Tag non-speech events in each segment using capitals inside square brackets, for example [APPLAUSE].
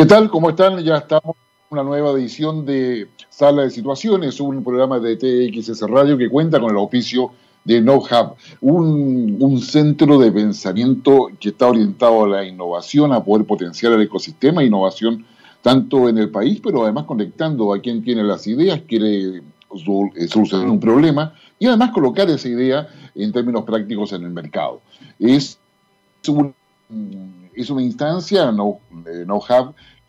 ¿Qué tal? ¿Cómo están? Ya estamos en una nueva edición de Sala de Situaciones, un programa de TXS Radio que cuenta con el oficio de NoHub, un, un centro de pensamiento que está orientado a la innovación, a poder potenciar el ecosistema innovación tanto en el país, pero además conectando a quien tiene las ideas, quiere eh, solucionar un problema y además colocar esa idea en términos prácticos en el mercado. Es un es una instancia, no, eh, no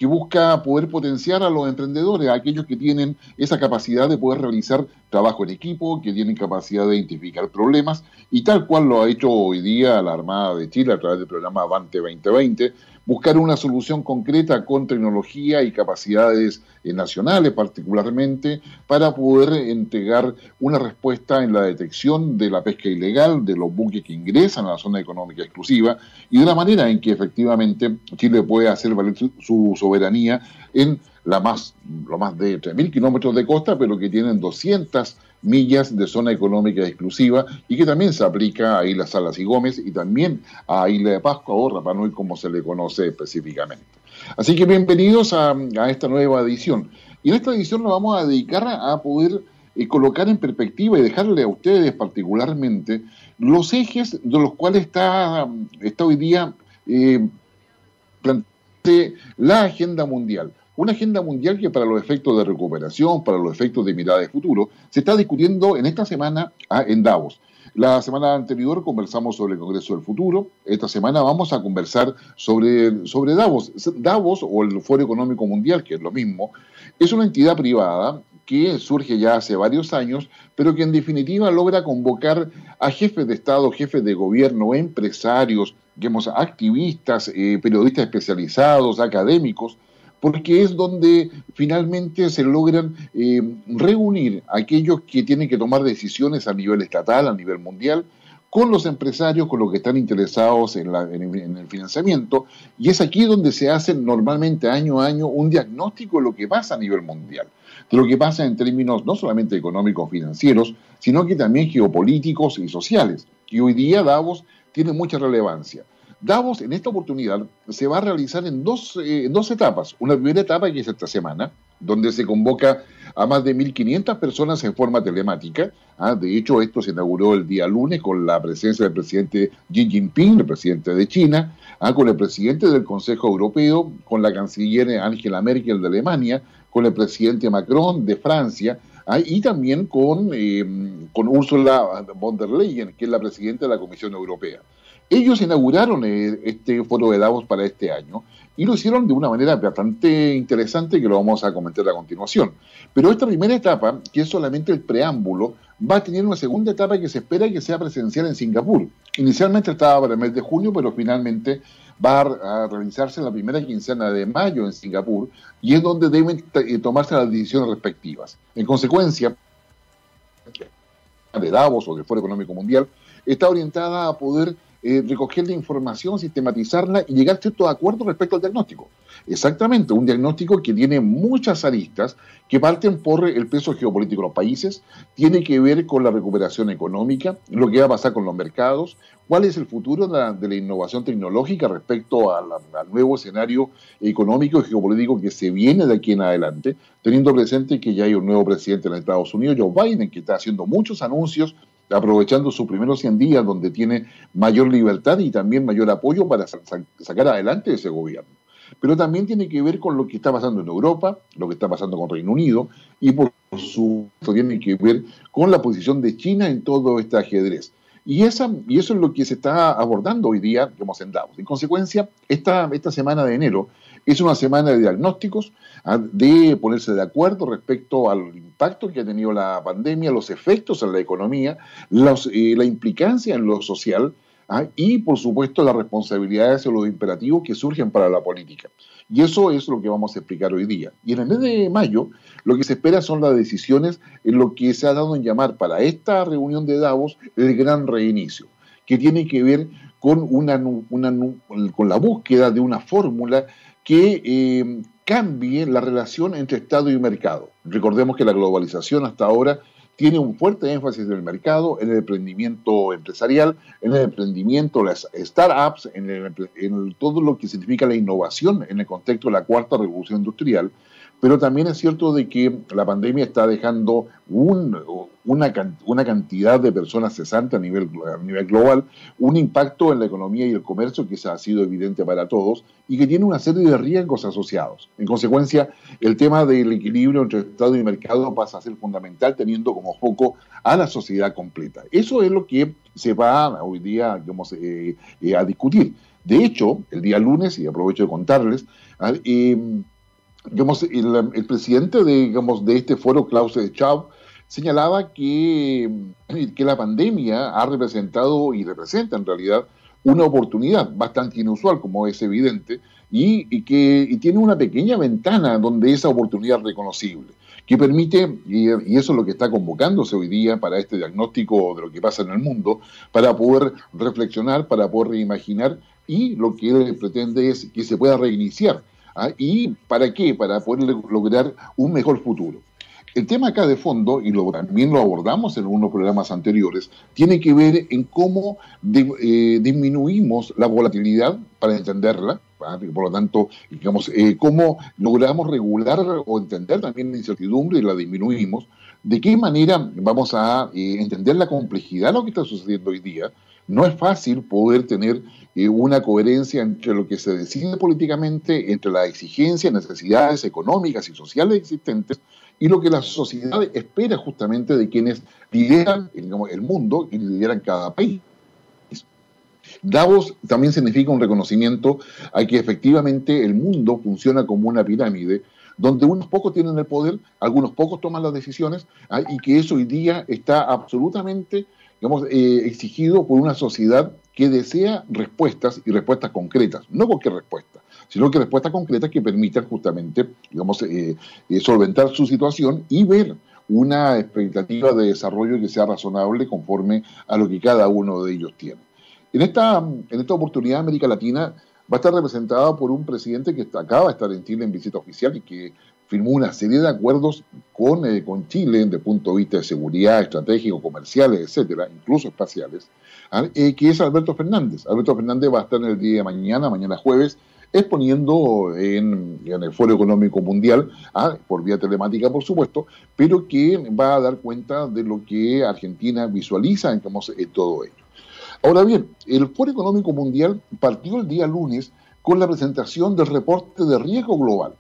que busca poder potenciar a los emprendedores, a aquellos que tienen esa capacidad de poder realizar trabajo en equipo, que tienen capacidad de identificar problemas, y tal cual lo ha hecho hoy día la Armada de Chile a través del programa Avante 2020, buscar una solución concreta con tecnología y capacidades eh, nacionales particularmente para poder entregar una respuesta en la detección de la pesca ilegal, de los buques que ingresan a la zona económica exclusiva y de la manera en que efectivamente Chile puede hacer valer su soberanía en la más, lo más de 3.000 kilómetros de costa, pero que tienen 200 millas de zona económica exclusiva y que también se aplica a Islas Salas y Gómez y también a Isla de Pascua o Rapa Nui como se le conoce específicamente. Así que bienvenidos a, esta nueva edición. Y en esta edición nos vamos a dedicar a poder eh, colocar en perspectiva y dejarle a ustedes particularmente los ejes de los cuales está, está hoy día eh, la agenda mundial. Una agenda mundial que para los efectos de recuperación, para los efectos de mirada de futuro, se está discutiendo en esta semana ah, en Davos. La semana anterior conversamos sobre el Congreso del Futuro. Esta semana vamos a conversar sobre, sobre Davos. Davos, o el Foro Económico Mundial, que es lo mismo, es una entidad privada que surge ya hace varios años, pero que en definitiva logra convocar a jefes de Estado, jefes de gobierno, empresarios, digamos, activistas, eh, periodistas especializados, académicos, porque es donde finalmente se logran eh, reunir aquellos que tienen que tomar decisiones a nivel estatal, a nivel mundial, con los empresarios, con los que están interesados en, el financiamiento, y es aquí donde se hace normalmente año a año un diagnóstico de lo que pasa a nivel mundial, de lo que pasa en términos no solamente económicos, financieros, sino que también geopolíticos y sociales. Y hoy día Davos tiene mucha relevancia. Davos en esta oportunidad se va a realizar en dos, eh, dos etapas. Una primera etapa que es esta semana, donde se convoca a más de 1.500 personas en forma telemática. ¿ah? De hecho, esto se inauguró el día lunes con la presencia del presidente Xi Jinping, el presidente de China, ¿ah? con el presidente del Consejo Europeo, con la canciller Angela Merkel de Alemania, con el presidente Macron de Francia, ¿ah? y también con, eh, con Ursula von der Leyen, que es la presidenta de la Comisión Europea. Ellos inauguraron eh, este foro de Davos para este año y lo hicieron de una manera bastante interesante que lo vamos a comentar a continuación. Pero esta primera etapa, que es solamente el preámbulo, va a tener una segunda etapa que se espera que sea presencial en Singapur. Inicialmente estaba para el mes de junio, pero finalmente va a realizarse en la primera quincena de mayo en Singapur y es donde deben eh, tomarse las decisiones respectivas. En consecuencia, de Davos o del Foro Económico Mundial está orientada a poder eh, recoger la información, sistematizarla y llegar a ciertos acuerdos respecto al diagnóstico. Exactamente, un diagnóstico que tiene muchas aristas que parten por el peso geopolítico de los países, tiene que ver con la recuperación económica, lo que va a pasar con los mercados, cuál es el futuro de la, innovación tecnológica respecto al nuevo escenario económico y geopolítico que se viene de aquí en adelante, teniendo presente que ya hay un nuevo presidente en Estados Unidos, Joe Biden, que está haciendo muchos anuncios aprovechando sus primeros 100 días donde tiene mayor libertad y también mayor apoyo para sacar adelante ese gobierno. Pero también tiene que ver con lo que está pasando en Europa, lo que está pasando con Reino Unido y por su tiene que ver con la posición de China en todo este ajedrez. Y, esa, y eso es lo que se está abordando hoy día, como en. En consecuencia, esta, esta semana de enero es una semana de diagnósticos, ah, de ponerse de acuerdo respecto al impacto que ha tenido la pandemia, los efectos en la economía, eh, la implicancia en lo social ah, y, por supuesto, las responsabilidades o los imperativos que surgen para la política. Y eso es lo que vamos a explicar hoy día. Y en el mes de mayo, lo que se espera son las decisiones en lo que se ha dado en llamar para esta reunión de Davos el gran reinicio, que tiene que ver con, una, con la búsqueda de una fórmula que eh, cambie la relación entre Estado y mercado. Recordemos que la globalización hasta ahora tiene un fuerte énfasis en el mercado, en el emprendimiento empresarial, en el emprendimiento, las startups, en, en todo lo que significa la innovación en el contexto de la cuarta revolución industrial pero también es cierto de que la pandemia está dejando una, cantidad de personas cesantes a nivel, a nivel global, un impacto en la economía y el comercio que ha sido evidente para todos y que tiene una serie de riesgos asociados. En consecuencia, el tema del equilibrio entre Estado y mercado pasa a ser fundamental teniendo como foco a la sociedad completa. Eso es lo que se va hoy día digamos, eh, eh, a discutir. De hecho, el día lunes, y aprovecho de contarles, ah, eh, digamos, el, presidente de, digamos, de este foro, Klaus Schwab, señalaba que, que la pandemia ha representado y representa en realidad una oportunidad bastante inusual, como es evidente, y, que tiene una pequeña ventana donde esa oportunidad es reconocible, que permite, y, y, eso es lo que está convocándose hoy día para este diagnóstico de lo que pasa en el mundo, para poder reflexionar, para poder reimaginar, y lo que él pretende es que se pueda reiniciar ¿Ah? ¿Y para qué? Para poder lograr un mejor futuro. El tema acá de fondo, y lo, también lo abordamos en algunos programas anteriores, tiene que ver en cómo eh, disminuimos la volatilidad para entenderla, ¿ah? por lo tanto, digamos, eh, cómo logramos regular o entender también la incertidumbre y la disminuimos, de qué manera vamos a eh, entender la complejidad de lo que está sucediendo hoy día. No es fácil poder tener una coherencia entre lo que se decide políticamente, entre las exigencias, necesidades económicas y sociales existentes y lo que la sociedad espera justamente de quienes lideran el mundo y lideran cada país. Davos también significa un reconocimiento a que efectivamente el mundo funciona como una pirámide, donde unos pocos tienen el poder, algunos pocos toman las decisiones, ¿ah? y que eso hoy día está absolutamente digamos, eh, exigido por una sociedad que desea respuestas y respuestas concretas, no cualquier respuesta, sino que respuestas concretas que permitan justamente, digamos, eh, eh, solventar su situación y ver una expectativa de desarrollo que sea razonable conforme a lo que cada uno de ellos tiene. En esta, en esta oportunidad América Latina va a estar representada por un presidente que acaba de estar en Chile en visita oficial y que firmó una serie de acuerdos con, eh, con Chile desde el punto de vista de seguridad, estratégico, comerciales, etcétera, incluso espaciales, ¿ah? eh, que es Alberto Fernández. Alberto Fernández va a estar en el día de mañana, mañana jueves, exponiendo en, el Foro Económico Mundial, ¿ah? por vía telemática, por supuesto, pero que va a dar cuenta de lo que Argentina visualiza en, en todo ello. Ahora bien, el Foro Económico Mundial partió el día lunes con la presentación del reporte de riesgo global.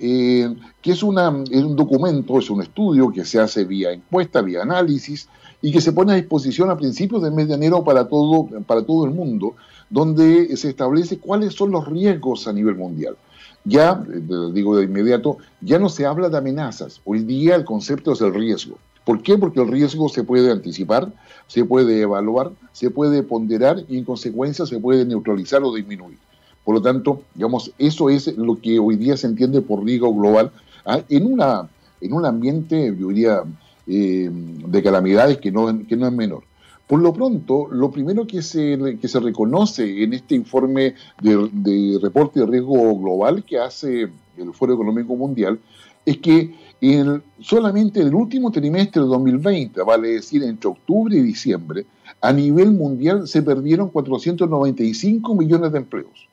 Eh, que es, una, un documento, es un estudio que se hace vía encuesta, vía análisis, y que se pone a disposición a principios del mes de enero para todo, para todo el mundo, donde se establece cuáles son los riesgos a nivel mundial. Ya, eh, digo de inmediato, ya no se habla de amenazas. Hoy día el concepto es el riesgo. ¿Por qué? Porque el riesgo se puede anticipar, se puede evaluar, se puede ponderar y en consecuencia se puede neutralizar o disminuir. Por lo tanto, digamos, eso es lo que hoy día se entiende por riesgo global ¿ah? en, una, en un ambiente, yo diría, eh, de calamidades que no, que no es menor. Por lo pronto, lo primero que se, que se reconoce en este informe de, reporte de riesgo global que hace el Foro Económico Mundial es que en, solamente en el último trimestre de 2020, vale decir entre octubre y diciembre, a nivel mundial se perdieron 495 millones de empleos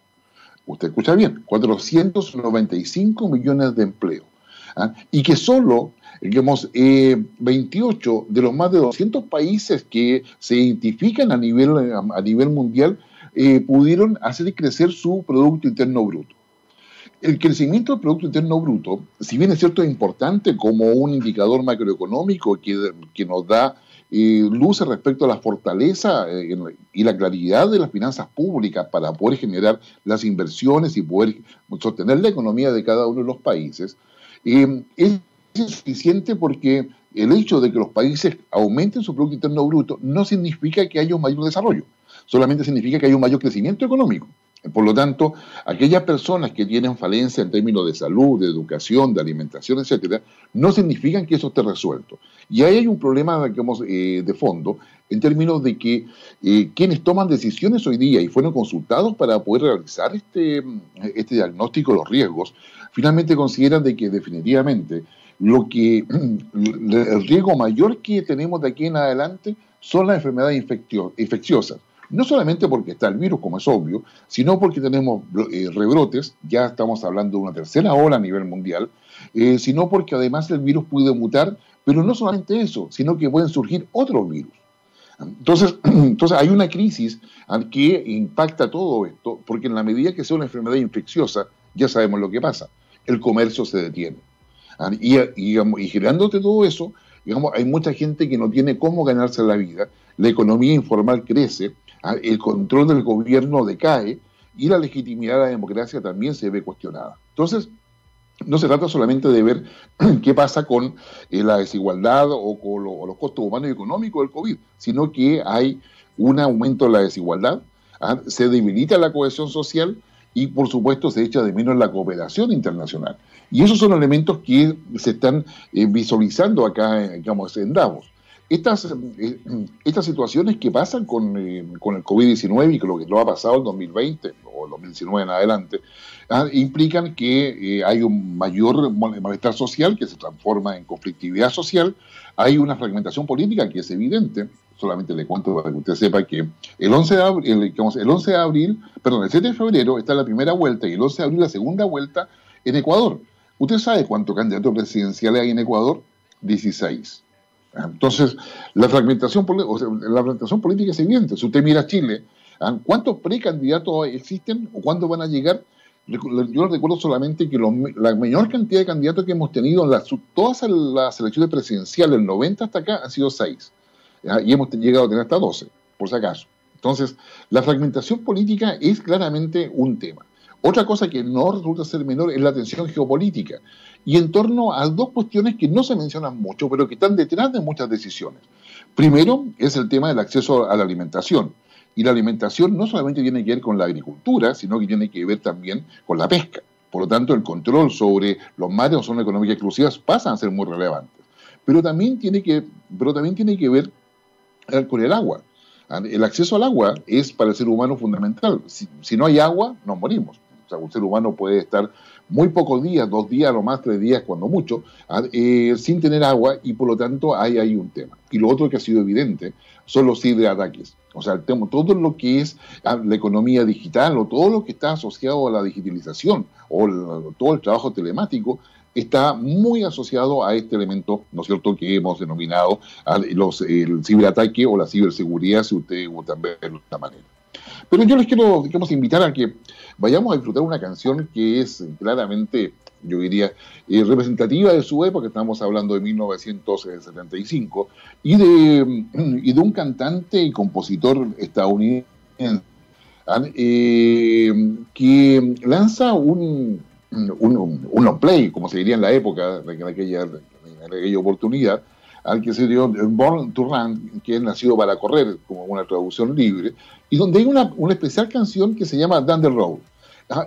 usted escucha bien, 495 millones de empleos. ¿ah? Y que solo, digamos, 28 eh, de los más de 200 países que se identifican a nivel, a nivel mundial eh, pudieron hacer crecer su Producto Interno Bruto. El crecimiento del Producto Interno Bruto, si bien es cierto es importante como un indicador macroeconómico que, que nos da luce respecto a la fortaleza eh, y la claridad de las finanzas públicas para poder generar las inversiones y poder sostener la economía de cada uno de los países, eh, es suficiente porque el hecho de que los países aumenten su Producto Interno Bruto no significa que haya un mayor desarrollo, solamente significa que hay un mayor crecimiento económico. Por lo tanto, aquellas personas que tienen falencia en términos de salud, de educación, de alimentación, etcétera, no significan que eso esté resuelto. Y ahí hay un problema, eh, de fondo en términos de que eh, quienes toman decisiones hoy día y fueron consultados para poder realizar este, este diagnóstico de los riesgos, finalmente consideran de que definitivamente lo que el riesgo mayor que tenemos de aquí en adelante son las enfermedades infecciosas no solamente porque está el virus, como es obvio, sino porque tenemos eh, rebrotes, ya estamos hablando de una tercera ola a nivel mundial, eh, sino porque además el virus puede mutar, pero no solamente eso, sino que pueden surgir otros virus. Entonces, [CLEARS THROAT] entonces hay una crisis que impacta todo esto, porque en la medida que sea una enfermedad infecciosa, ya sabemos lo que pasa, el comercio se detiene. Y, y, y girándote todo eso, digamos, hay mucha gente que no tiene cómo ganarse la vida, la economía informal crece, Ah, el control del gobierno decae y la legitimidad de la democracia también se ve cuestionada. Entonces, no se trata solamente de ver [CLEARS THROAT] qué pasa con eh, la desigualdad o con los costos humanos y económicos del COVID, sino que hay un aumento de la desigualdad, ah, se debilita la cohesión social y, por supuesto, se echa de menos la cooperación internacional. Y esos son elementos que se están eh, visualizando acá, digamos, en Davos. Estas, eh, estas situaciones que pasan con, eh, con el COVID-19 y con lo que lo ha pasado en 2020 o 2019 en adelante, ah, implican que eh, hay un mayor malestar social que se transforma en conflictividad social, hay una fragmentación política que es evidente, solamente le cuento para que usted sepa que el 11 de abril, el, el 11 de abril, perdón, el 7 de febrero está la primera vuelta y el 11 de abril la segunda vuelta en Ecuador. ¿Usted sabe cuántos candidatos presidenciales hay en Ecuador? 16. Entonces, la fragmentación, la fragmentación política es evidente. Si usted mira Chile, ¿ah? ¿cuántos precandidatos existen o cuándo van a llegar? Yo recuerdo solamente que la mayor cantidad de candidatos que hemos tenido en todas las elecciones presidenciales, del 90 hasta acá, han sido 6. Y hemos llegado a tener hasta 12, por si acaso. Entonces, la fragmentación política es claramente un tema. Otra cosa que no resulta ser menor es la tensión geopolítica y en torno a dos cuestiones que no se mencionan mucho, pero que están detrás de muchas decisiones. Primero es el tema del acceso a la alimentación. Y la alimentación no solamente tiene que ver con la agricultura, sino que tiene que ver también con la pesca. Por lo tanto, el control sobre los mares o zonas económicas exclusivas pasan a ser muy relevantes. Pero también tiene que, pero también tiene que ver con el agua. El acceso al agua es para el ser humano fundamental. Si, si no hay agua, nos morimos. O sea, un ser humano puede estar muy pocos días, dos días, o más tres días, cuando mucho, ah, eh, sin tener agua y por lo tanto hay ahí un tema. Y lo otro que ha sido evidente son los ciberataques. O sea, el tema, todo lo que es ah, la economía digital o todo lo que está asociado a la digitalización o todo el trabajo telemático está muy asociado a este elemento, ¿no es cierto?, que hemos denominado ah, los, el ciberataque o la ciberseguridad, si usted gusta verlo de esta manera. Pero yo les quiero, digamos, invitar a que vayamos a disfrutar una canción que es claramente, yo diría, eh, representativa de su época, estamos hablando de 1975, y de, y de un cantante y compositor estadounidense ¿ah? eh, que lanza un, un, un, play, como se diría en la época, en aquella, oportunidad, al que se dio Born to Run, que es nacido para correr, como una traducción libre, y donde hay una, una especial canción que se llama Down Road.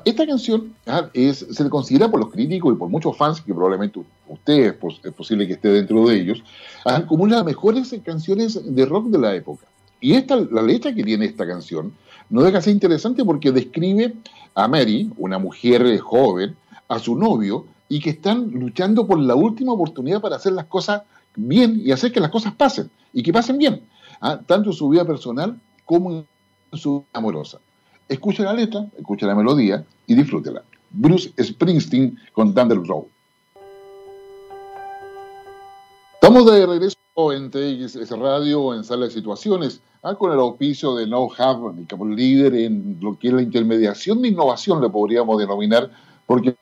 Esta canción es, se le considera por los críticos y por muchos fans, que probablemente usted es, posible que esté dentro de ellos, como una de las mejores canciones de rock de la época. Y esta, la letra que tiene esta canción no deja de ser interesante porque describe a Mary, una mujer joven, a su novio, y que están luchando por la última oportunidad para hacer las cosas bien y hacer que las cosas pasen, y que pasen bien, tanto en su vida personal como en su vida amorosa. Escucha la letra, escucha la melodía y disfrútela. Bruce Springsteen con Thunder Road. Estamos de regreso en TX Radio, en Sala de Situaciones, ah, con el auspicio de No como líder en lo que es la intermediación de innovación, le podríamos denominar, porque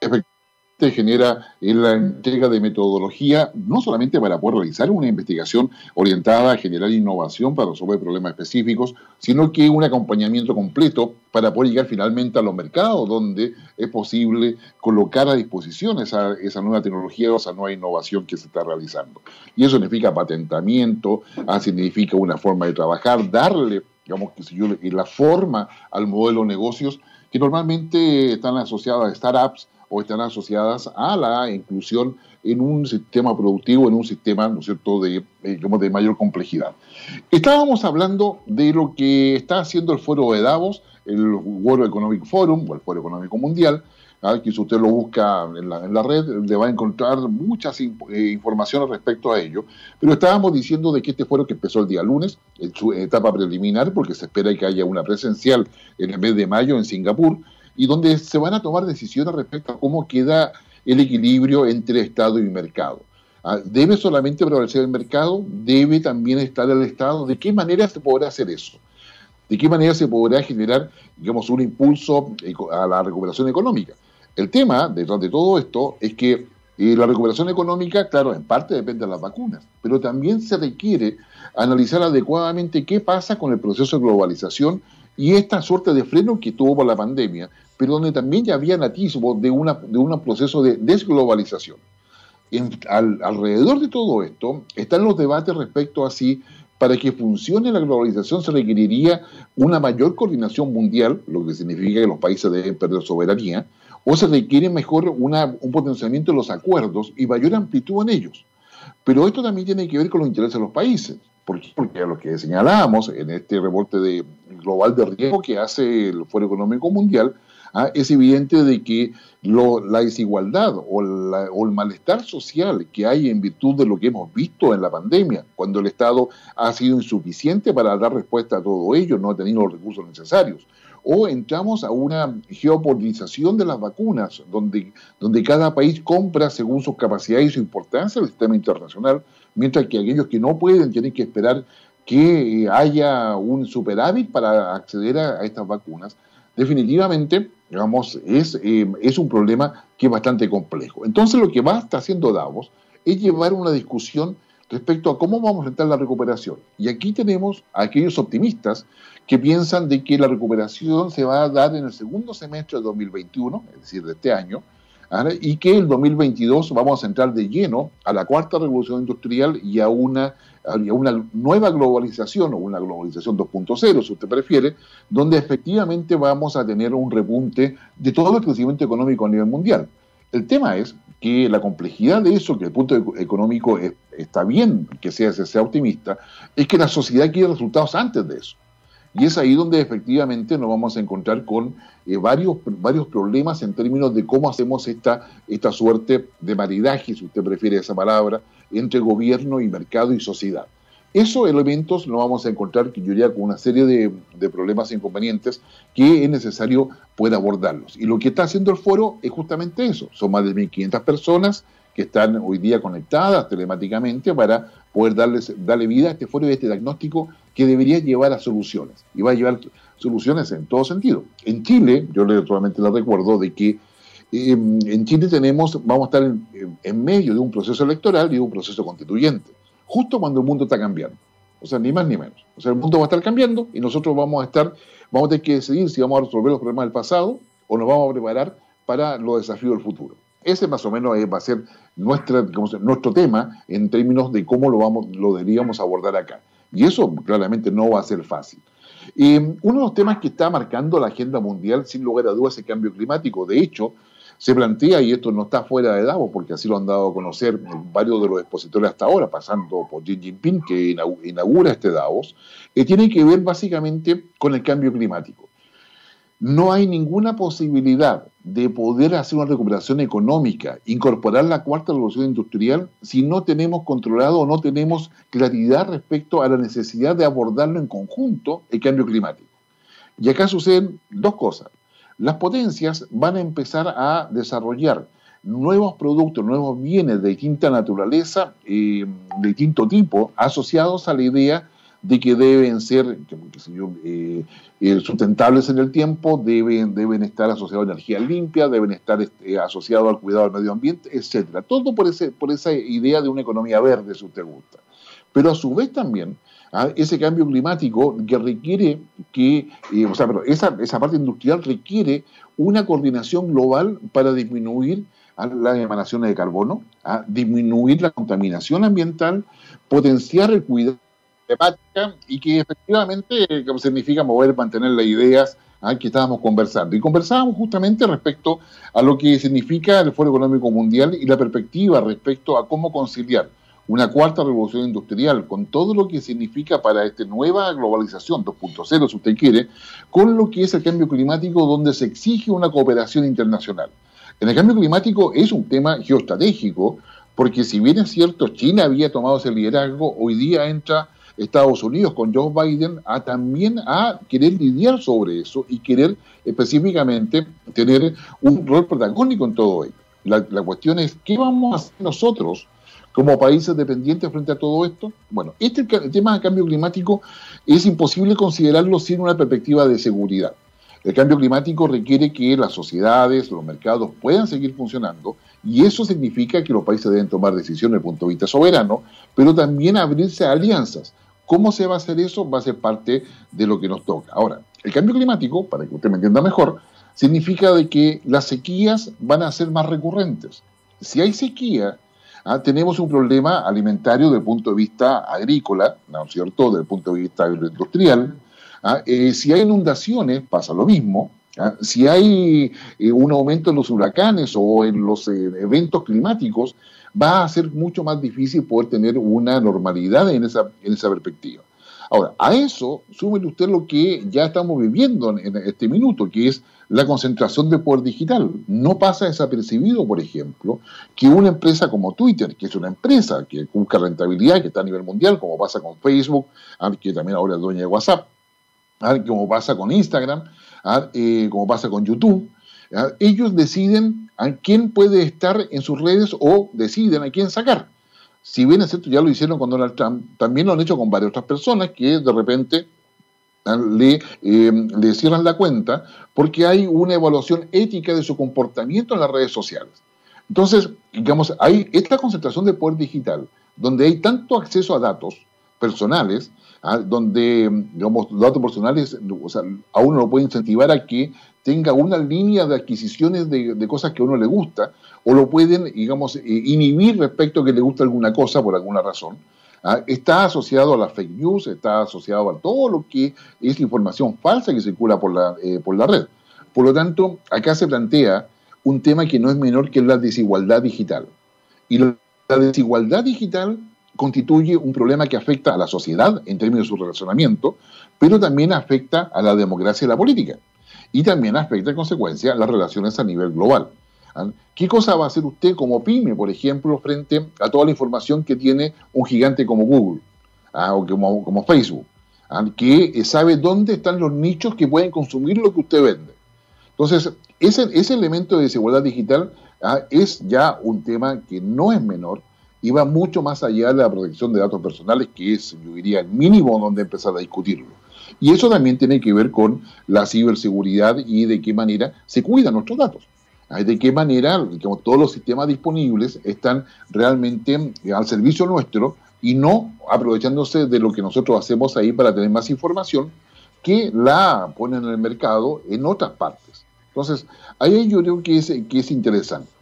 efectivamente genera la entrega de metodología, no solamente para poder realizar una investigación orientada a generar innovación para resolver problemas específicos, sino que un acompañamiento completo para poder llegar finalmente a los mercados donde es posible colocar a disposición esa, esa nueva tecnología o esa nueva innovación que se está realizando. Y eso significa patentamiento, ah, significa una forma de trabajar, darle digamos, que yo, y la forma al modelo de negocios que normalmente están asociadas a startups o están asociadas a la inclusión en un sistema productivo, en un sistema, ¿no cierto?, de, eh, de mayor complejidad. Estábamos hablando de lo que está haciendo el Foro de Davos, el World Economic Forum o el Foro Económico Mundial, ¿ah? que si usted lo busca en la, red, le va a encontrar muchas eh, informaciones respecto a ello. Pero estábamos diciendo de que este foro que empezó el día lunes, en su etapa preliminar, porque se espera que haya una presencial en el mes de mayo en Singapur, y donde se van a tomar decisiones respecto a cómo queda el equilibrio entre Estado y mercado. ¿Ah? ¿Debe solamente prevalecer el mercado? ¿Debe también estar el Estado? ¿De qué manera se podrá hacer eso? ¿De qué manera se podrá generar, digamos, un impulso a la recuperación económica? El tema detrás de todo esto es que eh, la recuperación económica, claro, en parte depende de las vacunas, pero también se requiere analizar adecuadamente qué pasa con el proceso de globalización y esta suerte de freno que tuvo por la pandemia, pero donde también ya había atisbo de, una, de un proceso de desglobalización. alrededor de todo esto están los debates respecto a si para que funcione la globalización se requeriría una mayor coordinación mundial, lo que significa que los países deben perder soberanía, o se requiere mejor un potenciamiento de los acuerdos y mayor amplitud en ellos. Pero esto también tiene que ver con los intereses de los países. ¿Por qué? Porque a lo que señalábamos en este reporte de, global de riesgo que hace el Foro Económico Mundial, ah, es evidente de que la desigualdad o, el malestar social que hay en virtud de lo que hemos visto en la pandemia, cuando el Estado ha sido insuficiente para dar respuesta a todo ello, no ha tenido los recursos necesarios, o entramos a una geopolitización de las vacunas, donde, donde cada país compra según sus capacidades y su importancia el sistema internacional, mientras que aquellos que no pueden tienen que esperar que haya un superávit para acceder a, estas vacunas. Definitivamente, digamos, es, eh, es un problema que es bastante complejo. Entonces, lo que va a estar haciendo Davos es llevar una discusión respecto a cómo vamos a entrar la recuperación. Y aquí tenemos a aquellos optimistas que piensan de que la recuperación se va a dar en el segundo semestre de 2021, es decir, de este año, y que el 2022 vamos a entrar de lleno a la cuarta revolución industrial y a una, a una nueva globalización o una globalización 2.0, si usted prefiere, donde efectivamente vamos a tener un repunte de todo el crecimiento económico a nivel mundial. El tema es que la complejidad de eso, que el punto económico está bien que sea, sea optimista, es que la sociedad quiere resultados antes de eso. Y es ahí donde efectivamente nos vamos a encontrar con eh, varios, varios problemas en términos de cómo hacemos esta, esta suerte de maridaje, si usted prefiere esa palabra, entre gobierno y mercado y sociedad. Esos elementos nos vamos a encontrar, yo diría, con una serie de, de problemas e inconvenientes que es necesario poder abordarlos. Y lo que está haciendo el foro es justamente eso. Son más de 1.500 personas que están hoy día conectadas telemáticamente para poder darles, darle vida a este foro y a este diagnóstico que debería llevar a soluciones. Y va a llevar soluciones en todo sentido. En Chile, yo actualmente les recuerdo de que em, en Chile tenemos, vamos a estar en, en, medio de un proceso electoral y de un proceso constituyente, justo cuando el mundo está cambiando. O sea, ni más ni menos. O sea, el mundo va a estar cambiando y nosotros vamos a estar, vamos a tener que decidir si vamos a resolver los problemas del pasado o nos vamos a preparar para los desafíos del futuro. Ese más o menos va a ser nuestro tema en términos de cómo lo, vamos, lo deberíamos abordar acá. Y eso claramente no va a ser fácil. uno de los temas que está marcando la agenda mundial, sin lugar a dudas, es el cambio climático. De hecho, se plantea, y esto no está fuera de Davos, porque así lo han dado a conocer varios de los expositores hasta ahora, pasando por Xi Jinping, que inaugura este Davos, que tiene que ver básicamente con el cambio climático. No hay ninguna posibilidad de poder hacer una recuperación económica, incorporar la cuarta revolución industrial, si no tenemos controlado o no tenemos claridad respecto a la necesidad de abordarlo en conjunto el cambio climático. Y acá suceden dos cosas. Las potencias van a empezar a desarrollar nuevos productos, nuevos bienes de distinta naturaleza, eh, de distinto tipo, asociados a la idea de que deben ser eh, eh, sustentables en el tiempo, deben, deben estar asociados a energía limpia, deben estar este, asociados al cuidado del medio ambiente, etcétera. Todo por, ese, por esa idea de una economía verde, si usted gusta. Pero a su vez también, ¿ah? ese cambio climático que requiere que, eh, o sea, pero esa, esa parte industrial requiere una coordinación global para disminuir ¿ah? las emanaciones de carbono, ¿ah? disminuir la contaminación ambiental, potenciar el cuidado temática y que efectivamente significa mover, mantener las ideas ¿ah? que estábamos conversando. Y conversábamos justamente respecto a lo que significa el Foro Económico Mundial y la perspectiva respecto a cómo conciliar una cuarta revolución industrial con todo lo que significa para esta nueva globalización 2.0, si usted quiere, con lo que es el cambio climático donde se exige una cooperación internacional. En el cambio climático es un tema geoestratégico, porque si bien es cierto, China había tomado ese liderazgo, hoy día entra Estados Unidos con Joe Biden a también a querer lidiar sobre eso y querer específicamente tener un rol protagónico en todo ello. La, cuestión es, ¿qué vamos a hacer nosotros como países dependientes frente a todo esto? Bueno, este tema del cambio climático es imposible considerarlo sin una perspectiva de seguridad. El cambio climático requiere que las sociedades, los mercados puedan seguir funcionando y eso significa que los países deben tomar decisiones desde el punto de vista soberano, pero también abrirse alianzas. ¿Cómo se va a hacer eso? Va a ser parte de lo que nos toca. Ahora, el cambio climático, para que usted me entienda mejor, significa de que las sequías van a ser más recurrentes. Si hay sequía, ah, tenemos un problema alimentario desde el punto de vista agrícola, ¿no es cierto?, desde el punto de vista agroindustrial, ¿ah? Eh, si hay inundaciones, pasa lo mismo. ¿ah? Si hay eh, un aumento en los huracanes o en los eh, eventos climáticos, va a ser mucho más difícil poder tener una normalidad en esa, en esa perspectiva. Ahora, a eso súmele usted lo que ya estamos viviendo en, este minuto, que es la concentración de poder digital. No pasa desapercibido, por ejemplo, que una empresa como Twitter, que es una empresa que busca rentabilidad, que está a nivel mundial, como pasa con Facebook, que también ahora es dueña de WhatsApp, como pasa con Instagram, eh, como pasa con YouTube. Ellos deciden a quién puede estar en sus redes o deciden a quién sacar. Si bien es cierto, ya lo hicieron con Donald Trump, también lo han hecho con varias otras personas que de repente le, eh, le cierran la cuenta porque hay una evaluación ética de su comportamiento en las redes sociales. Entonces, digamos, hay esta concentración de poder digital, donde hay tanto acceso a datos personales, ¿ah? donde, digamos, los datos personales, o sea, a uno lo puede incentivar a que tenga una línea de adquisiciones de, cosas que a uno le gusta, o lo pueden, digamos, eh, inhibir respecto a que le gusta alguna cosa por alguna razón. ¿ah? Está asociado a las fake news, está asociado a todo lo que es información falsa que circula por la, eh, por la red. Por lo tanto, acá se plantea un tema que no es menor que la desigualdad digital. Y la desigualdad digital constituye un problema que afecta a la sociedad en términos de su relacionamiento, pero también afecta a la democracia y la política. Y también afecta en consecuencia las relaciones a nivel global. ¿Ah? ¿Qué cosa va a hacer usted como pyme, por ejemplo, frente a toda la información que tiene un gigante como Google ¿ah? o como, Facebook? ¿ah? Que sabe dónde están los nichos que pueden consumir lo que usted vende. Entonces, ese, ese elemento de desigualdad digital es ya un tema que no es menor, y va mucho más allá de la protección de datos personales, que es, yo diría, el mínimo donde empezar a discutirlo. Y eso también tiene que ver con la ciberseguridad y de qué manera se cuidan nuestros datos. De qué manera digamos, todos los sistemas disponibles están realmente al servicio nuestro y no aprovechándose de lo que nosotros hacemos ahí para tener más información que la ponen en el mercado en otras partes. Entonces, ahí yo creo que es, que es interesante.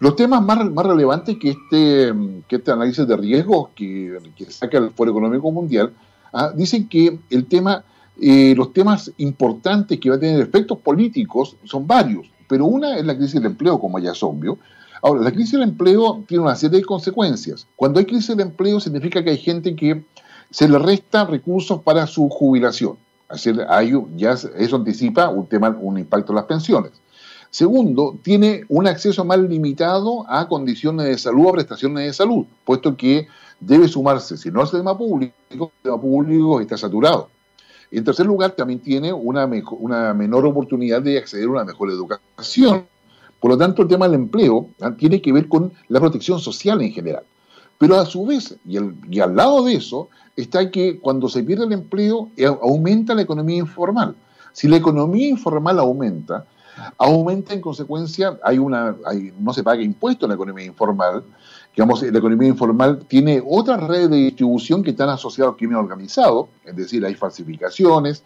Los temas más, más relevantes que este, que este análisis de riesgos que, saca el Foro Económico Mundial ah, dicen que el tema, eh, los temas importantes que va a tener efectos políticos son varios, pero una es la crisis del empleo, como ya es obvio. Ahora, la crisis del empleo tiene una serie de consecuencias. Cuando hay crisis del empleo significa que hay gente que se le resta recursos para su jubilación. Así, ya eso anticipa un tema, un impacto en las pensiones. Segundo, tiene un acceso más limitado a condiciones de salud o prestaciones de salud, puesto que debe sumarse, si no al sistema público, el sistema público está saturado. En tercer lugar, también tiene una, una menor oportunidad de acceder a una mejor educación. Por lo tanto, el tema del empleo ah, tiene que ver con la protección social en general. Pero a su vez, y, y al lado de eso, está que cuando se pierde el empleo, eh, aumenta la economía informal. Si la economía informal aumenta, aumenta en consecuencia, hay una, no se paga impuesto en la economía informal, digamos, la economía informal tiene otras redes de distribución que están asociadas al crimen organizado, es decir, hay falsificaciones,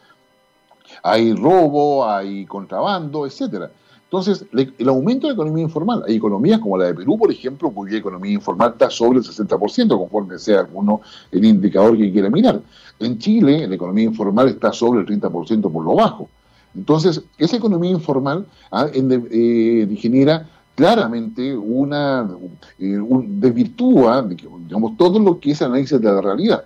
hay robo, hay contrabando, etcétera. Entonces, el aumento de la economía informal, hay economías como la de Perú, por ejemplo, cuya economía informal está sobre el 60%, conforme sea alguno el indicador que quiera mirar. En Chile, la economía informal está sobre el 30% por lo bajo. Entonces, esa economía informal ah, eh, genera claramente una eh, desvirtúa digamos, todo lo que es análisis de la realidad.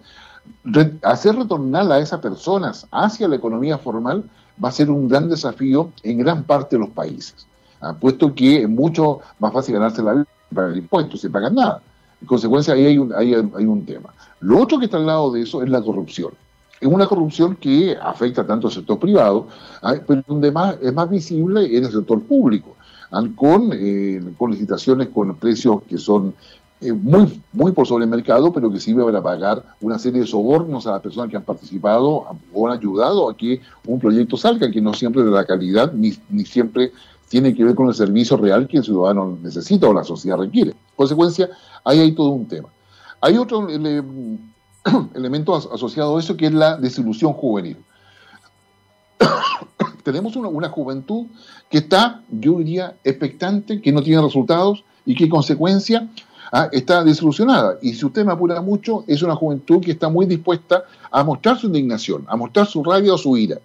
hacer retornar a esas personas hacia la economía formal va a ser un gran desafío en gran parte de los países, ¿ah? puesto que es mucho más fácil ganarse la vida para el impuesto, sin pagar nada. En consecuencia, ahí hay un, hay un tema. Lo otro que está al lado de eso es la corrupción. Es una corrupción que afecta tanto al sector privado, ¿ah? pero donde más, es más visible en el sector público, ¿ah? con, eh, con licitaciones con precios que son eh, muy, muy por sobre el mercado, pero que sirve para pagar una serie de sobornos a las personas que han participado o han ayudado a que un proyecto salga, que no siempre de la calidad ni, ni siempre tiene que ver con el servicio real que el ciudadano necesita o la sociedad requiere. En consecuencia, ahí hay todo un tema. Hay otro [COUGHS] elemento asociado a eso que es la desilusión juvenil. [COUGHS] Tenemos una, juventud que está, yo diría, expectante, que no tiene resultados y que en consecuencia ¿ah? está desilusionada. Y si usted me apura mucho, es una juventud que está muy dispuesta a mostrar su indignación, a mostrar su rabia o su ira.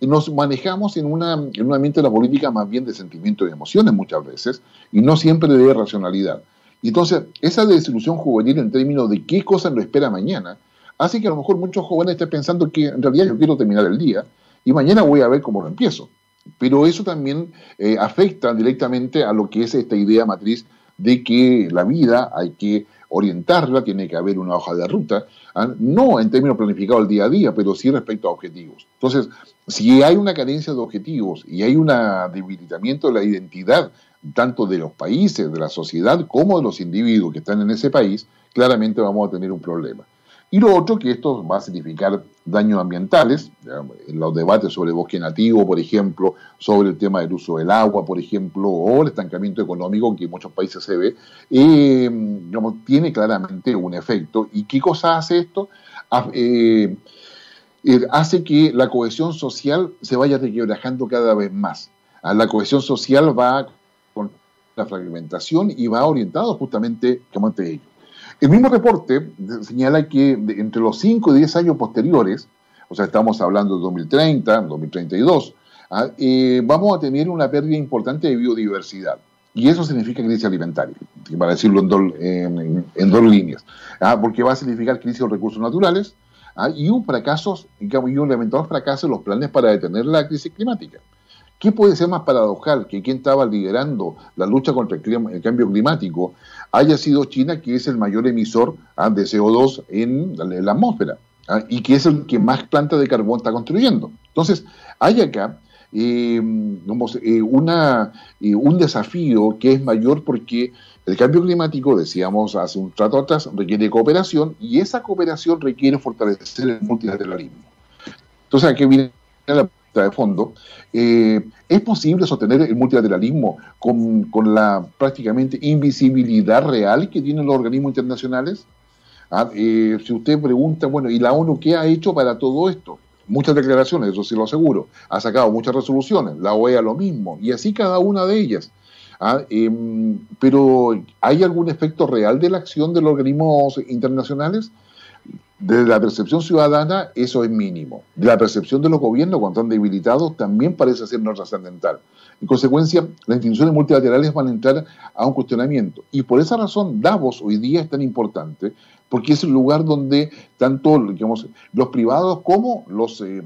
Nos manejamos en, una, en un ambiente de la política más bien de sentimientos y emociones muchas veces, y no siempre de racionalidad. Y entonces, esa desilusión juvenil en términos de qué cosa nos espera mañana, hace que a lo mejor muchos jóvenes estén pensando que en realidad yo quiero terminar el día y mañana voy a ver cómo lo empiezo. Pero eso también eh, afecta directamente a lo que es esta idea matriz de que la vida hay que orientarla, tiene que haber una hoja de ruta, ¿ah? no en términos planificados el día a día, pero sí respecto a objetivos. Entonces, si hay una carencia de objetivos y hay un debilitamiento de la identidad tanto de los países, de la sociedad, como de los individuos que están en ese país, claramente vamos a tener un problema. Y lo otro, que esto va a significar daños ambientales, en los debates sobre bosque nativo, por ejemplo, sobre el tema del uso del agua, por ejemplo, o el estancamiento económico que en muchos países se ve, eh, tiene claramente un efecto. ¿Y qué cosa hace esto? Eh, eh, hace que la cohesión social se vaya requebrajando cada vez más. La cohesión social va la fragmentación y va orientado justamente ante ello. El mismo reporte señala que entre los 5 y 10 años posteriores, o sea, estamos hablando de 2030, 2032, ¿ah? eh, vamos a tener una pérdida importante de biodiversidad. Y eso significa crisis alimentaria, para decirlo en, dos líneas, ¿ah? porque va a significar crisis de recursos naturales ¿ah? y un fracaso, y un lamentable fracaso en los planes para detener la crisis climática. ¿Qué puede ser más paradojal que quien estaba liderando la lucha contra el, cambio climático haya sido China, que es el mayor emisor de CO2 en la, atmósfera ah, y que es el que más plantas de carbón está construyendo? Entonces, hay acá eh, eh, una, eh, un desafío que es mayor porque el cambio climático, decíamos hace un rato atrás, requiere cooperación y esa cooperación requiere fortalecer el multilateralismo. Entonces, aquí viene la de fondo, eh, ¿es posible sostener el multilateralismo con, la prácticamente invisibilidad real que tienen los organismos internacionales? Ah, eh, si usted pregunta, bueno, ¿y la ONU qué ha hecho para todo esto? Muchas declaraciones, eso sí lo aseguro. Ha sacado muchas resoluciones, la OEA lo mismo, y así cada una de ellas. Ah, em, pero ¿hay algún efecto real de la acción de los organismos internacionales? Desde la percepción ciudadana, eso es mínimo. De la percepción de los gobiernos, cuando están debilitados, también parece ser no trascendental. En consecuencia, las instituciones multilaterales van a entrar a un cuestionamiento. Y por esa razón, Davos hoy día es tan importante, porque es el lugar donde tanto los privados como los, eh,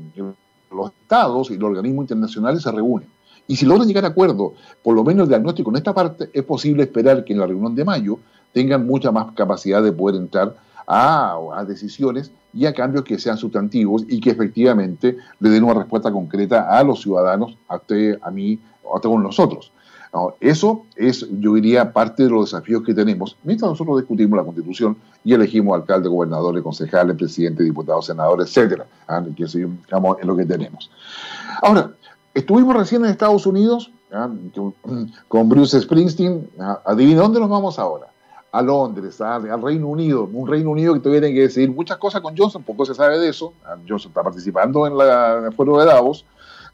los estados y los organismos internacionales se reúnen. Y si logran llegar a acuerdo, por lo menos el diagnóstico en esta parte, es posible esperar que en la reunión de mayo tengan mucha más capacidad de poder entrar a, decisiones y a cambios que sean sustantivos y que efectivamente le den una respuesta concreta a los ciudadanos, a usted, a mí, a todos nosotros. eso es, yo diría, parte de los desafíos que tenemos mientras nosotros discutimos la Constitución y elegimos alcalde, gobernadores, concejales, presidentes, diputados, senadores, etcétera, ¿ah? que es lo que tenemos. Ahora, estuvimos recién en Estados Unidos ¿ah? con Bruce Springsteen. ¿ah? Adivina dónde nos vamos ahora a Londres, al Reino Unido, un Reino Unido que todavía tiene que decidir muchas cosas con Johnson, poco se sabe de eso, ah, Johnson está participando en, la, el foro de Davos,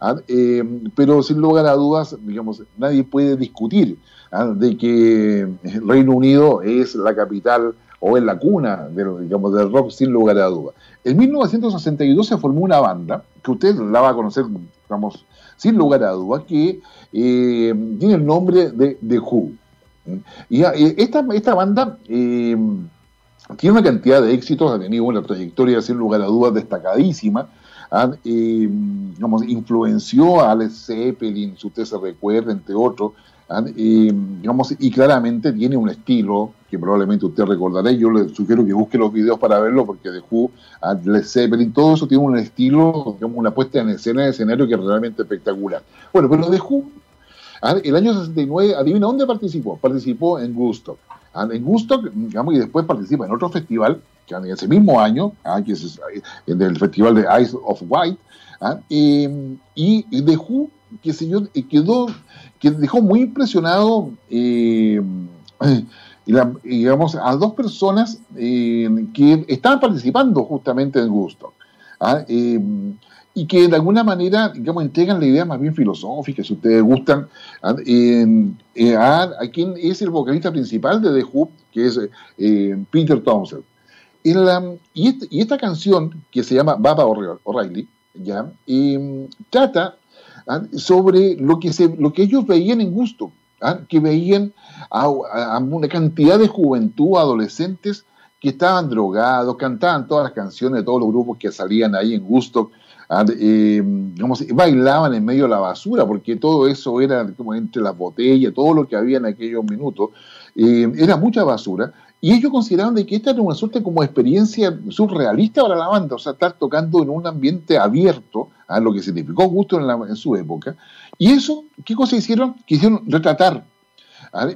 ¿ah? Eh, pero sin lugar a dudas, digamos, nadie puede discutir ¿ah? de que el Reino Unido es la capital o es la cuna del, digamos, del rock sin lugar a dudas. En 1962 se formó una banda, que usted la va a conocer, digamos, sin lugar a dudas, que eh, tiene el nombre de The Who. Y esta, esta banda eh, tiene una cantidad de éxitos, ha tenido una trayectoria sin lugar a dudas destacadísima, eh, influenció a Alex Zeppelin, si usted se recuerda, entre otros, eh, digamos, y claramente tiene un estilo que probablemente usted recordará, yo le sugiero que busque los videos para verlo, porque de Who, Alex Zeppelin, todo eso tiene un estilo, digamos, una puesta en escena de escenario que es realmente espectacular. Bueno, pero de Who, el año 69, adivina dónde participó, participó en Gusto. En Gusto, digamos, y después participa en otro festival en ese mismo año, ¿ah? que es el del Festival de Ice of White, ¿ah? y, dejó, que se yo, quedó, que dejó muy impresionado, eh, [CLEARS THROAT] digamos, a dos personas eh, que estaban participando justamente en Gusto. ¿ah? Eh, y que de alguna manera, digamos, entregan la idea más bien filosófica, si ustedes gustan, a, a, quien es el vocalista principal de The Who, que es Peter Townsend y, esta, canción, que se llama Baba O'Reilly, ¿ya? Em, trata ¿ah? sobre lo que, se, lo que ellos veían en gusto, ¿ah? que veían a, una cantidad de juventud, adolescentes que estaban drogados, cantaban todas las canciones de todos los grupos que salían ahí en gusto, ¿ah? em, bailaban en medio de la basura, porque todo eso era como entre las botellas, todo lo que había en aquellos minutos, em, era mucha basura, y ellos consideraban de que esta era una suerte como experiencia surrealista para la banda, o sea, estar tocando en un ambiente abierto, a lo que significó gusto en, su época. Y eso, ¿qué cosa hicieron? Quisieron retratar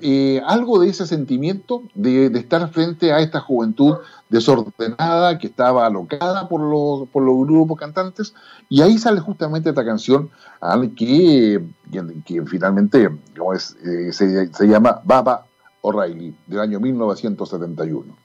eh, algo de ese sentimiento de, estar frente a esta juventud desordenada que estaba alocada por los, grupos cantantes. Y ahí sale justamente esta canción que, que, finalmente eh, se, llama Baba O'Reilly, del año 1971.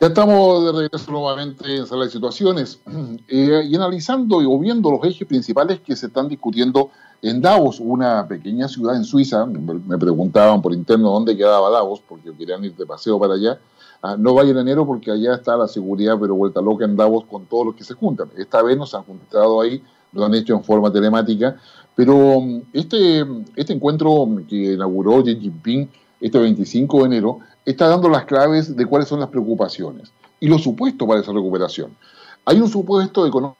Ya estamos de regreso nuevamente en sala de situaciones [CLEARS THROAT] eh, y analizando o viendo los ejes principales que se están discutiendo en Davos, una pequeña ciudad en Suiza. Me preguntaban por interno dónde quedaba Davos porque querían ir de paseo para allá. Ah, no vayan en enero porque allá está la seguridad, pero vuelta loca en Davos con todos los que se juntan. Esta vez nos han juntado ahí, lo han hecho en forma telemática pero mm, este, este encuentro que inauguró Xi Jinping este 25 de enero está dando las claves de cuáles son las preocupaciones y los supuestos para esa recuperación. Hay un supuesto económico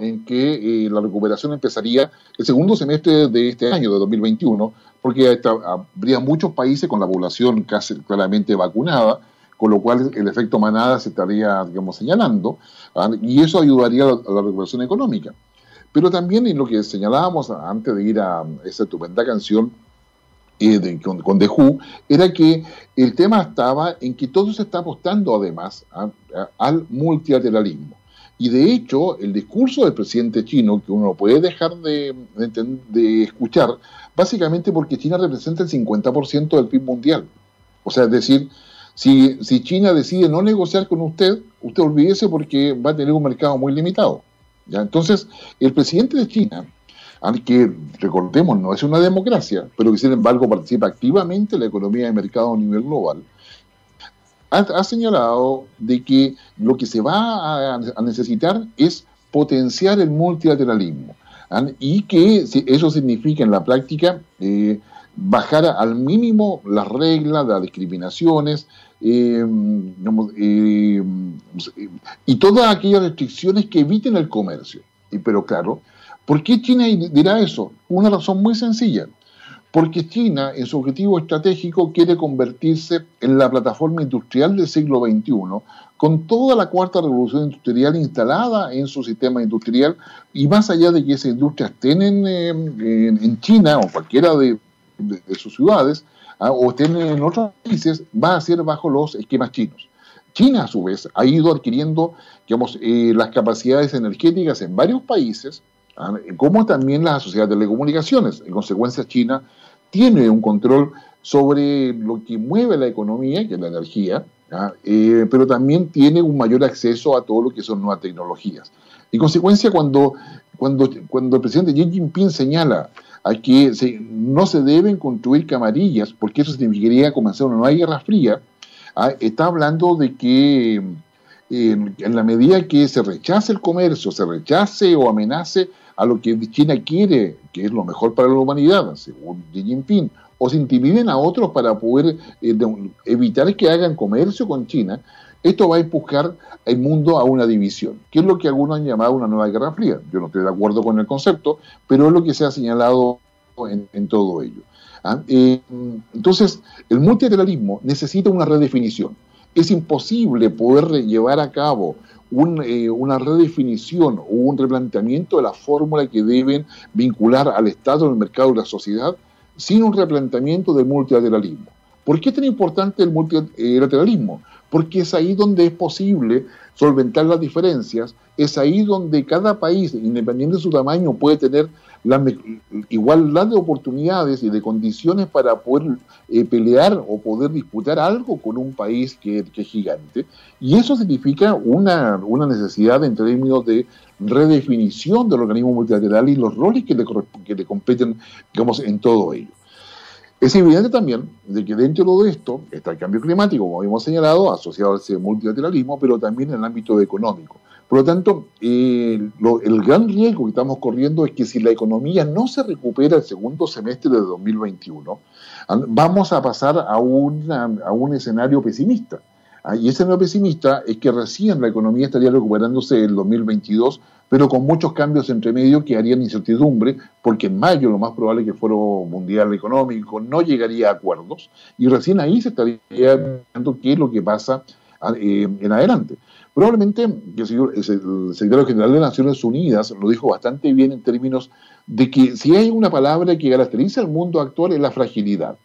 en que eh, la recuperación empezaría el segundo semestre de este año, de 2021, porque habría muchos países con la población casi claramente vacunada, con lo cual el efecto manada se estaría, digamos, señalando, ¿ah? y eso ayudaría a la recuperación económica. Pero también en lo que señalábamos antes de ir a esa estupenda canción eh, con, The Who, era que el tema estaba en que todo se está apostando además al multilateralismo. Y de hecho, el discurso del presidente chino, que uno puede dejar de, de, escuchar, básicamente porque China representa el 50% del PIB mundial. O sea, es decir, si, China decide no negociar con usted, usted olvídese porque va a tener un mercado muy limitado. Entonces, el presidente de China, que recordemos no es una democracia, pero que sin embargo participa activamente en la economía de mercado a nivel global, ha, señalado de que lo que se va a, necesitar es potenciar el multilateralismo y que eso significa en la práctica eh, bajar al mínimo las reglas, las discriminaciones, eh, eh, y todas aquellas restricciones que eviten el comercio. Pero claro, ¿por qué China dirá eso? Una razón muy sencilla. Porque China, en su objetivo estratégico, quiere convertirse en la plataforma industrial del siglo XXI, con toda la cuarta revolución industrial instalada en su sistema industrial, y más allá de que esas industrias estén en, en China o cualquiera de, de, sus ciudades ¿ah? o estén en otros países, va a ser bajo los esquemas chinos. China, a su vez, ha ido adquiriendo digamos, eh, las capacidades energéticas en varios países. Como también las sociedades de telecomunicaciones. En consecuencia, China tiene un control sobre lo que mueve la economía, que es la energía, eh, pero también tiene un mayor acceso a todo lo que son nuevas tecnologías. En consecuencia, cuando, cuando, cuando el presidente Xi Jinping señala a que no se deben construir camarillas, porque eso significaría comenzar una nueva guerra fría, ¿ah? está hablando de que en la medida que se rechace el comercio, se rechace o amenace a lo que China quiere, que es lo mejor para la humanidad, según Xi Jinping, o se intimiden a otros para poder eh, evitar que hagan comercio con China, esto va a empujar el mundo a una división, que es lo que algunos han llamado una nueva guerra fría. Yo no estoy de acuerdo con el concepto, pero es lo que se ha señalado en, todo ello. ¿ah? Eh, entonces, el multilateralismo necesita una redefinición. Es imposible poder llevar a cabo eh, una redefinición o un replanteamiento de la fórmula que deben vincular al Estado, el mercado y la sociedad sin un replanteamiento del multilateralismo. ¿Por qué es tan importante el multilateralismo? Porque es ahí donde es posible solventar las diferencias, es ahí donde cada país, independiente de su tamaño, puede tener la igualdad de oportunidades y de condiciones para poder eh, pelear o poder disputar algo con un país que, es gigante. Y eso significa una, una, necesidad en términos de redefinición del organismo multilateral y los roles que le, que le competen, digamos, en todo ello. Es evidente también de que dentro de esto está el cambio climático, como habíamos señalado, asociado a ese multilateralismo, pero también en el ámbito económico. Por lo tanto, el gran riesgo que estamos corriendo es que si la economía no se recupera el segundo semestre de 2021, vamos a pasar a, a un escenario pesimista. Ah, y ese escenario pesimista es que recién la economía estaría recuperándose el 2022 pero con muchos cambios entre medio que harían incertidumbre, porque en mayo lo más probable es que fuera mundial económico no llegaría a acuerdos, y recién ahí se estaría viendo qué es lo que pasa en adelante. Probablemente el, secretario general de Naciones Unidas lo dijo bastante bien en términos de que si hay una palabra que caracteriza al mundo actual es la fragilidad.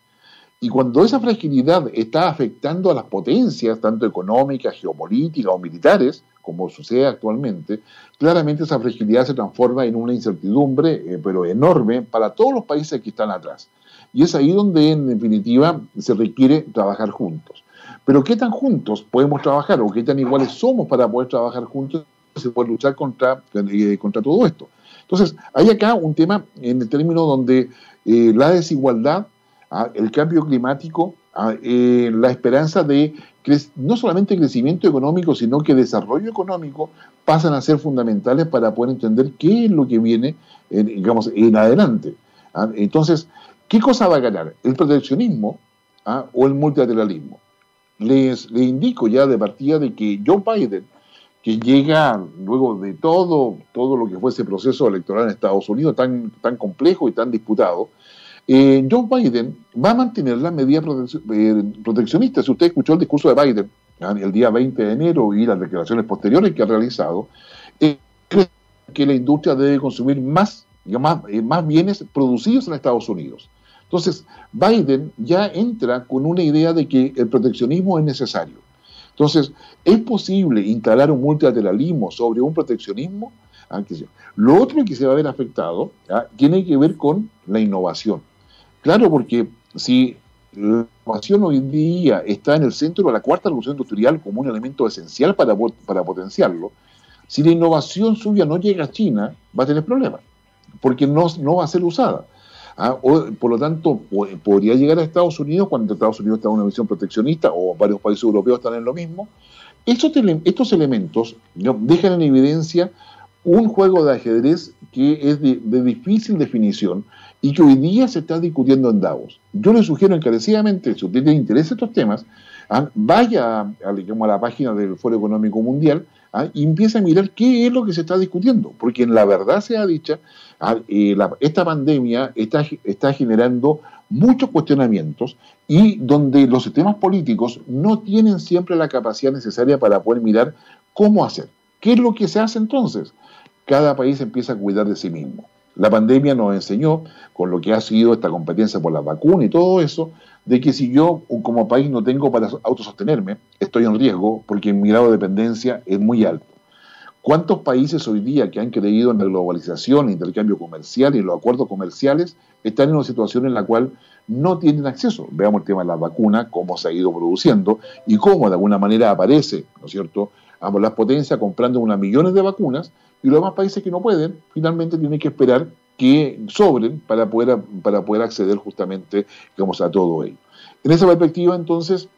Y cuando esa fragilidad está afectando a las potencias, tanto económicas, geopolíticas o militares, como sucede actualmente, claramente esa fragilidad se transforma en una incertidumbre, eh, pero enorme, para todos los países que están atrás. Y es ahí donde, en definitiva, se requiere trabajar juntos. Pero ¿qué tan juntos podemos trabajar o qué tan iguales somos para poder trabajar juntos y poder luchar contra, eh, contra todo esto? Entonces, hay acá un tema en el término donde eh, la desigualdad el cambio climático, eh, la esperanza de no solamente crecimiento económico, sino que desarrollo económico pasan a ser fundamentales para poder entender qué es lo que viene, digamos, en adelante. ¿ah? Entonces, ¿qué cosa va a ganar? ¿El proteccionismo ¿ah? o el multilateralismo? Les, les indico ya de partida de que Joe Biden, que llega luego de todo, todo lo que fue ese proceso electoral en Estados Unidos tan, tan complejo y tan disputado, eh, Joe Biden va a mantener la medida eh, proteccionista. Si usted escuchó el discurso de Biden el día 20 de enero y las declaraciones posteriores que ha realizado, eh, que la industria debe consumir más, más, eh, más bienes producidos en Estados Unidos. Entonces, Biden ya entra con una idea de que el proteccionismo es necesario. Entonces, ¿es posible instalar un multilateralismo sobre un proteccionismo? Ah, Lo otro que se va a ver afectado tiene que ver con la innovación. Claro, porque si la innovación hoy día está en el centro de la cuarta revolución industrial como un elemento esencial para, para potenciarlo, si la innovación suya no llega a China, va a tener problemas, porque no, no va a ser usada. ¿Ah? por lo tanto, podría llegar a Estados Unidos cuando Estados Unidos está en una visión proteccionista o varios países europeos están en lo mismo. Estos, estos elementos dejan en evidencia un juego de ajedrez que es de, difícil definición y que hoy día se está discutiendo en Davos. Yo le sugiero encarecidamente, si usted tiene interés en estos temas, ¿ah? vaya a, a, la página del Foro Económico Mundial ¿ah? y empiece a mirar qué es lo que se está discutiendo, porque en la verdad sea dicha, ¿ah? eh, esta pandemia está, está generando muchos cuestionamientos y donde los sistemas políticos no tienen siempre la capacidad necesaria para poder mirar cómo hacer. ¿Qué es lo que se hace entonces? Cada país empieza a cuidar de sí mismo. La pandemia nos enseñó, con lo que ha sido esta competencia por las vacunas y todo eso, de que si yo como país no tengo para autosostenerme, estoy en riesgo porque mi grado de dependencia es muy alto. ¿Cuántos países hoy día que han creído en la globalización, el intercambio comercial y los acuerdos comerciales están en una situación en la cual no tienen acceso? Veamos el tema de las vacunas, cómo se ha ido produciendo y cómo de alguna manera aparece, ¿no es cierto?, ambas las potencias comprando unas millones de vacunas y los demás países que no pueden, finalmente tienen que esperar que sobren para poder, para poder acceder justamente digamos, a todo ello. En esa perspectiva, entonces,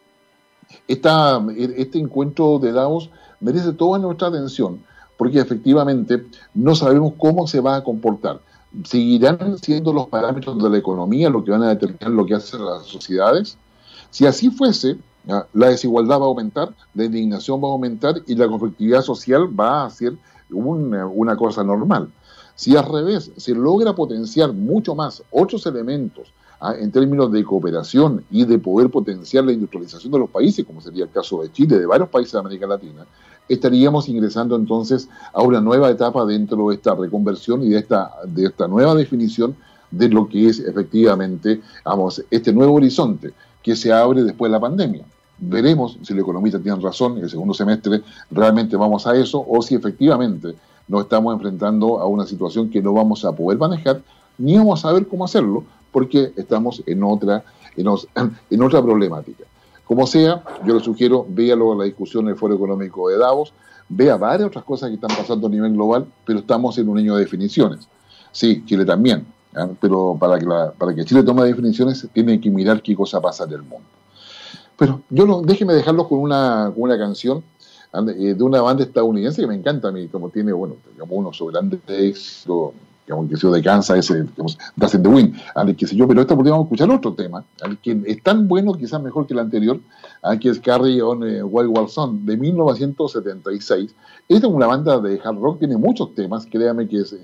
esta, este encuentro de Davos merece toda nuestra atención, porque efectivamente no sabemos cómo se va a comportar. ¿Seguirán siendo los parámetros de la economía lo que van a determinar lo que hacen las sociedades? Si así fuese, la desigualdad va a aumentar, la indignación va a aumentar y la conflictividad social va a ser una, una cosa normal. Si al revés se logra potenciar mucho más otros elementos ¿ah? en términos de cooperación y de poder potenciar la industrialización de los países, como sería el caso de Chile, de varios países de América Latina, estaríamos ingresando entonces a una nueva etapa dentro de esta reconversión y de esta, de esta nueva definición de lo que es efectivamente vamos, este nuevo horizonte que se abre después de la pandemia. Veremos si los economistas tienen razón, en el segundo semestre realmente vamos a eso o si efectivamente nos estamos enfrentando a una situación que no vamos a poder manejar ni vamos a saber cómo hacerlo porque estamos en otra, en, [CLEARS THROAT] otra problemática. Como sea, yo le sugiero, véalo la discusión en el Foro Económico de Davos, vea varias otras cosas que están pasando a nivel global, pero estamos en un año de definiciones. Sí, Chile también, ¿eh? pero para que, para que Chile tome definiciones tiene que mirar qué cosa pasa en el mundo. Pero yo no, déjeme dejarlo con una, con una canción de una banda estadounidense que me encanta a mí, como tiene, bueno, digamos, uno sobre éxito, digamos, que se de Kansas, ese, digamos, in the Wind, al que sé yo, pero esta podríamos escuchar otro tema, al que es tan bueno, quizás mejor que el anterior, al que es Carry on eh, Wild Wild Son, de 1976. Esta es una banda de hard rock, tiene muchos temas, créame que es,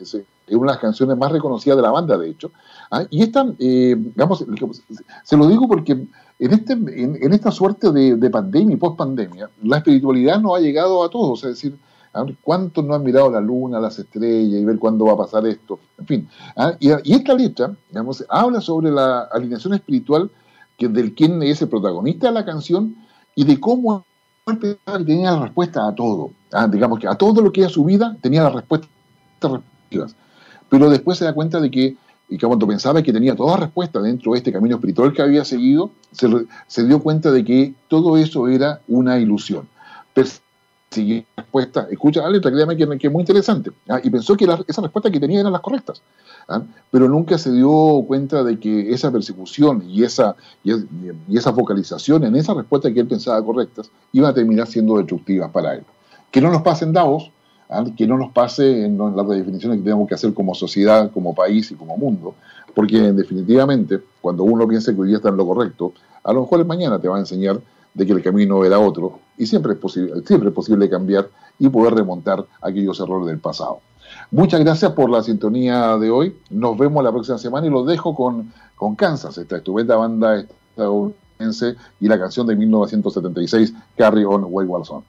es, una de las canciones más reconocidas de la banda, de hecho. ¿Ah? Y esta, eh, digamos, se lo digo porque en, este, en, esta suerte de, pandemia y post-pandemia, la espiritualidad no ha llegado a todos, es decir, ¿cuántos no han mirado la luna, las estrellas y ver cuándo va a pasar esto? En fin, ¿ah? y, esta letra, digamos, habla sobre la alineación espiritual del quién es el protagonista de la canción y de cómo tenía la respuesta a todo. ¿ah? Digamos que a todo lo que era su vida tenía la respuesta Pero después se da cuenta de que y que cuando pensaba que tenía toda respuesta dentro de este camino espiritual que había seguido, se, dio cuenta de que todo eso era una ilusión. Persiguió respuesta, escucha la letra, créame que, que es muy interesante, ¿ah? y pensó que esas respuestas que tenía eran las correctas, ¿ah? pero nunca se dio cuenta de que esa persecución y esa, y, esa focalización en esas respuestas que él pensaba correctas iban a terminar siendo destructivas para él. Que no nos pasen Davos, que no nos pase en las redefiniciones que tenemos que hacer como sociedad, como país y como mundo, porque definitivamente cuando uno piensa que hoy día está en lo correcto, a lo mejor mañana te va a enseñar de que el camino era otro y siempre es posible, siempre es posible cambiar y poder remontar aquellos errores del pasado. Muchas gracias por la sintonía de hoy. Nos vemos la próxima semana y los dejo con, Kansas, esta estupenda banda estadounidense y la canción de 1976, Carry On Way Wilson.